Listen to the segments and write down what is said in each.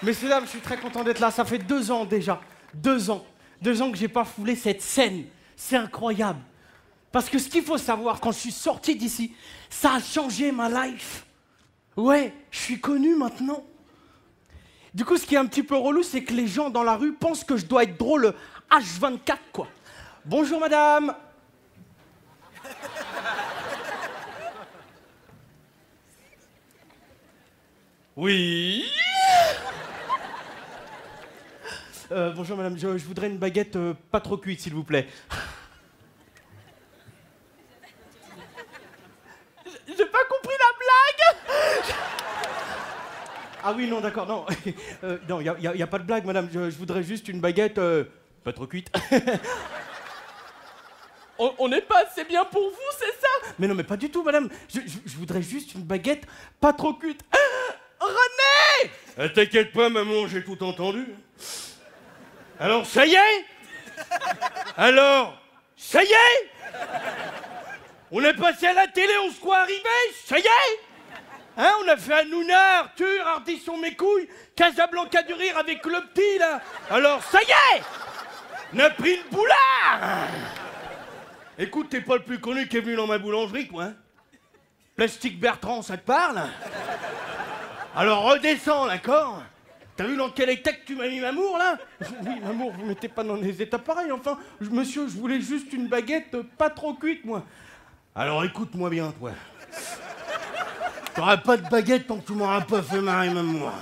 Messieurs, dames, je suis très content d'être là. Ça fait deux ans déjà. Deux ans. Deux ans que j'ai pas foulé cette scène. C'est incroyable. Parce que ce qu'il faut savoir, quand je suis sorti d'ici, ça a changé ma life. Ouais, je suis connu maintenant. Du coup, ce qui est un petit peu relou, c'est que les gens dans la rue pensent que je dois être drôle H24, quoi. Bonjour, madame. Oui. Euh, bonjour madame, je, je voudrais une baguette euh, pas trop cuite s'il vous plaît. J'ai pas compris la blague Ah oui, non, d'accord, non. Euh, non, il n'y a, y a pas de blague madame, je, je voudrais juste une baguette euh, pas trop cuite. on n'est pas assez bien pour vous, c'est ça Mais non, mais pas du tout madame, je, je- je voudrais juste une baguette pas trop cuite. René Euh, T'inquiète pas, maman, j'ai tout entendu. Alors, ça y est Alors, ça y est On est passé à la télé, on se croit arrivé Ça y est Hein, on a fait Hanouna, Arthur, Ardisson mes couilles, Casablanca du rire avec le petit, là. Alors, ça y est On a pris le boulard Écoute, t'es pas le plus connu qui est venu dans ma boulangerie, toi, hein Plastique Bertrand, ça te parle alors redescends, d'accord T'as vu dans quel état que tu m'as mis Mamour, là? Oui, maman, vous mettez pas dans des états pareils, enfin. monsieur, je voulais juste une baguette pas trop cuite, moi. Alors écoute-moi bien, toi. T'auras pas de baguette tant que tu m'auras pas fait marrer, même moi.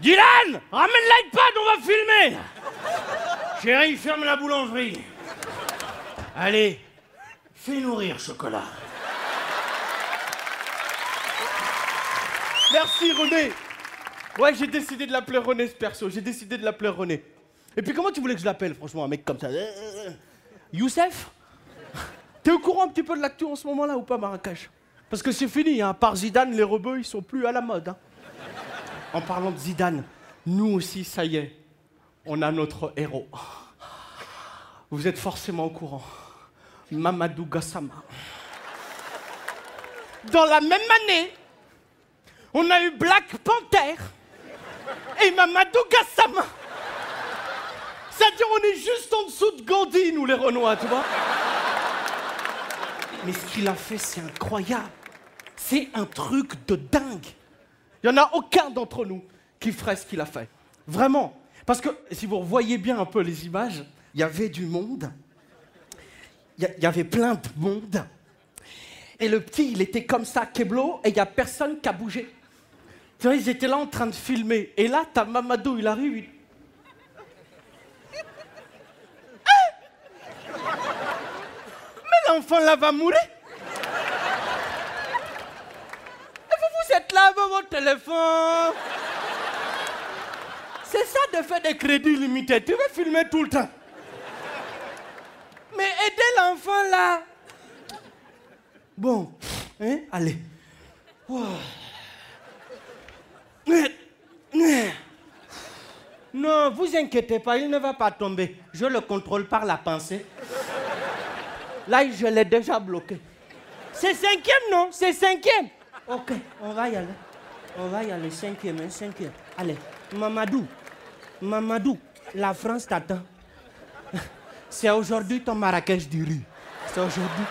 Dylan Ramène l'iPad, on va filmer Chérie, ferme la boulangerie. Allez, fais nourrir, chocolat. Merci, René. Ouais, j'ai décidé de l'appeler René, ce perso. J'ai décidé de l'appeler René. Et puis, comment tu voulais que je l'appelle, franchement, un mec comme ça? Euh, Youssef? T'es au courant un petit peu de l'actu en ce moment-là ou pas, Marrakech? Parce que c'est fini, hein. Par Zidane, les rebeux, ils sont plus à la mode. hein. En parlant de Zidane, nous aussi, ça y est, on a notre héros. Vous êtes forcément au courant. Mamadou Gassama. Dans la même année, on a eu Black Panther et Mamadou Gassama. C'est-à-dire, on est juste en dessous de Gandhi, nous les Renois, tu vois. Mais ce qu'il a fait, c'est incroyable. C'est un truc de dingue. Il n'y en a aucun d'entre nous qui ferait ce qu'il a fait. Vraiment. Parce que si vous voyez bien un peu les images, il y avait du monde. Il y a- il y avait plein de monde. Et le petit, il était comme ça, Keblo, et il n'y a personne qui a bougé. Tu vois, ils étaient là en train de filmer. Et là, t'as Mamadou, il arrive. il- Ah Mais l'enfant là va mourir. Et vous, vous êtes là avec votre téléphone. C'est ça de faire des crédits limités. Tu veux filmer tout le temps. Mais aidez l'enfant là. Bon, hein, allez. Non, vous inquiétez pas, il ne va pas tomber. Je le contrôle par la pensée. Là, je l'ai déjà bloqué. C'est cinquième, non? C'est cinquième. Ok, on va y aller. On va y aller, cinquième, hein, cinquième. Allez, Mamadou, Mamadou, la France t'attend. C'est aujourd'hui ton Marrakech du riz. C'est aujourd'hui.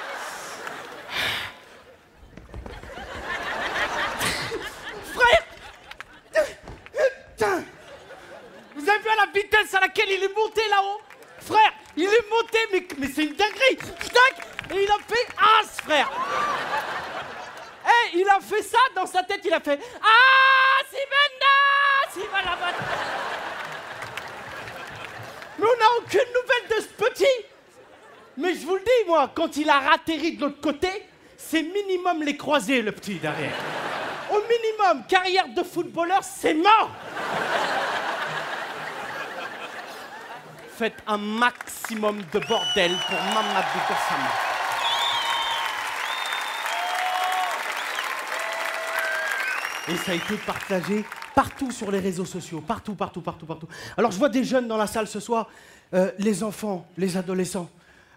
Frère Putain Vous avez vu à la vitesse à laquelle il est monté là-haut. Frère, il est monté, mais, mais c'est une dinguerie. Et il a fait As, frère. Eh, il a fait ça dans sa tête, il a fait Ah, Sivenda Sivanda Mais on n'a aucune nouvelle de ce petit. Mais je vous le dis, moi, quand il a atterri de l'autre côté, c'est minimum les croisés, le petit, derrière. Au minimum, carrière de footballeur, c'est mort Faites un maximum de bordel pour Mamadou Gassama. Et ça a été partagé partout sur les réseaux sociaux, partout, partout, partout, partout. Alors je vois des jeunes dans la salle ce soir, euh, les enfants, les adolescents.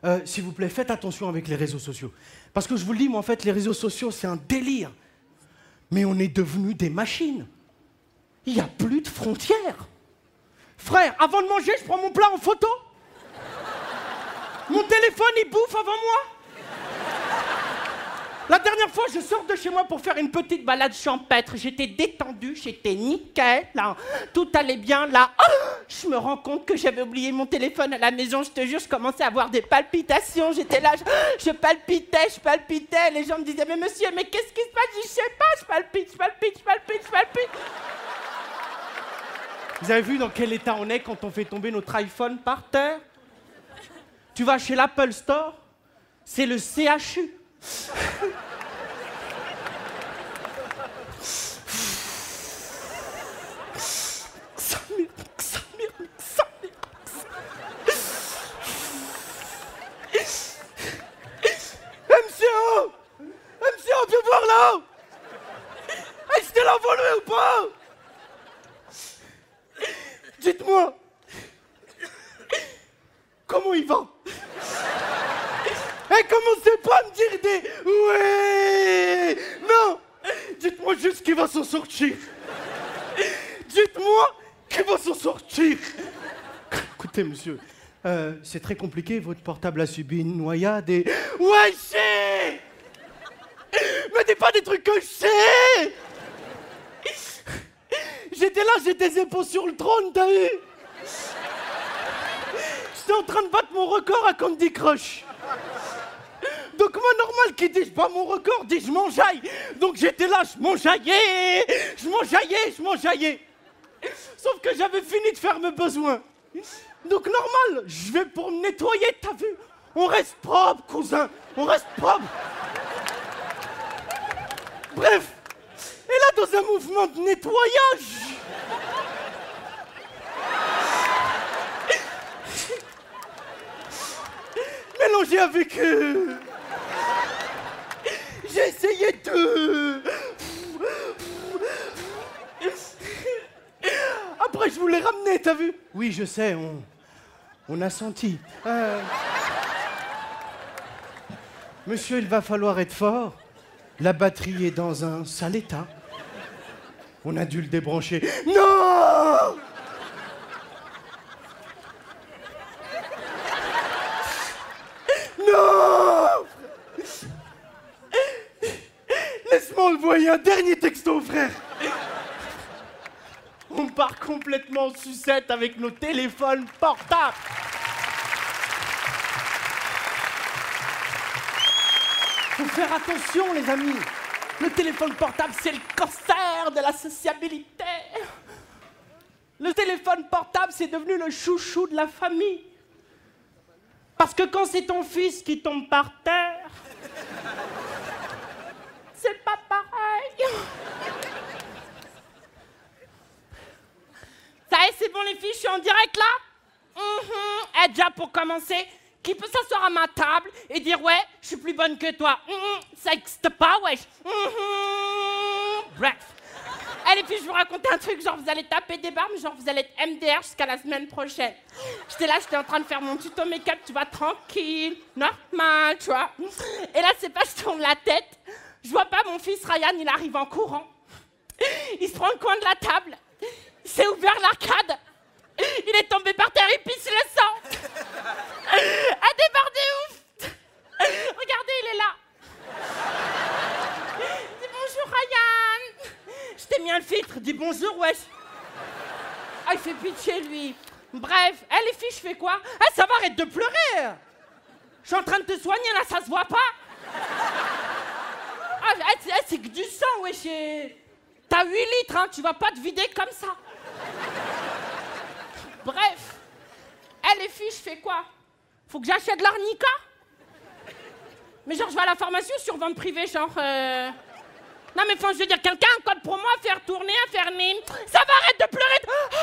Euh, S'il vous plaît, faites attention avec les réseaux sociaux. Parce que je vous le dis, moi en fait, les réseaux sociaux, c'est un délire. Mais on est devenus des machines. Il n'y a plus de frontières. Frère, avant de manger, je prends mon plat en photo. Mon téléphone, il bouffe avant moi. La dernière fois, je sors de chez moi pour faire une petite balade champêtre. J'étais détendu, j'étais nickel. Tout allait bien, là. Oh je me rends compte que j'avais oublié mon téléphone à la maison. Je te jure, je commençais à avoir des palpitations. J'étais là, je, palpitais, je palpitais. Les gens me disaient, mais monsieur, mais qu'est-ce qui se passe? Je je sais pas, je palpite, je palpite, je palpite, je palpite. Vous avez vu dans quel état on est quand on fait tomber notre iPhone par terre Tu vas chez l'Apple Store, c'est le CHU. MCO MCO, viens voir là Est-ce que ou pas? Dites-moi. Comment il va? Et commencez pas à me dire des Ouais Non. Dites-moi juste qu'il va s'en sortir. Dites-moi qu'il va s'en sortir. Écoutez, monsieur, euh, c'est très compliqué, votre portable a subi une noyade et. Ouais, je sais. Mais dis pas des trucs que je sais J'étais là, j'ai des épaules sur le trône, t'as vu J'étais en train de battre mon record à Candy Crush. Donc moi, normal qu'ils disent pas mon record, dit je m'enjaille. Donc j'étais là, je m'enjaillais, je m'enjaillais, je m'enjaillais. Sauf que j'avais fini de faire mes besoins. Donc normal, je vais pour me nettoyer, t'as vu On reste propre, cousin, on reste propre. Bref, et là, dans un mouvement de nettoyage, avec. euh, J'ai essayé de. Après, je voulais ramener, t'as vu? Oui, je sais, on. A senti. Euh, Monsieur, il va falloir être fort. La batterie est dans un sale état. On a dû le débrancher. Non Envoyer un dernier texto, frère. On part complètement en sucette avec nos téléphones portables. Faut faire attention, les amis. Le téléphone portable, c'est le cancer de la sociabilité. Le téléphone portable, c'est devenu le chouchou de la famille. Parce que quand c'est ton fils qui tombe par terre, c'est pas pareil. Ça y est, c'est bon les filles, je suis en direct là? Mhm. Eh, déjà pour commencer, qui peut s'asseoir à ma table et dire ouais, je suis plus bonne que toi? Mhm. Ça existe pas, wesh. Mhm. Bref. Les filles, je vous raconter un truc, genre vous allez taper des barres, mais genre vous allez être MDR jusqu'à la semaine prochaine. J'étais là, j'étais en train de faire mon tuto make-up, tu vois, tranquille, normal, tu vois. Et là, c'est pas, je tourne la tête, je vois pas mon fils Ryan, il arrive en courant. Il se prend le coin de la table, il s'est ouvert l'arcade, il est tombé par terre, il pisse le sang. A débordé ouf. Regardez, il est là. Dis bonjour Ryan. Je t'ai mis un filtre, dis bonjour wesh. Ah, il fait pitié lui. Bref, eh les filles, je fais quoi? Ah, ça va, arrête de pleurer. Je suis en train de te soigner là, ça se voit pas. Ah, eh, eh, c'est que du sang, wesh. Et- T'as 8 litres, hein, tu vas pas te vider comme ça. Bref. Eh les filles, je fais quoi? Faut que j'achète l'arnica? Mais genre, je vais à la pharmacie ou sur vente privée, genre. euh, Non, mais enfin, je veux dire, quelqu'un a un code pour moi à faire tourner, à faire nez. Ça va, arrête de pleurer. Ah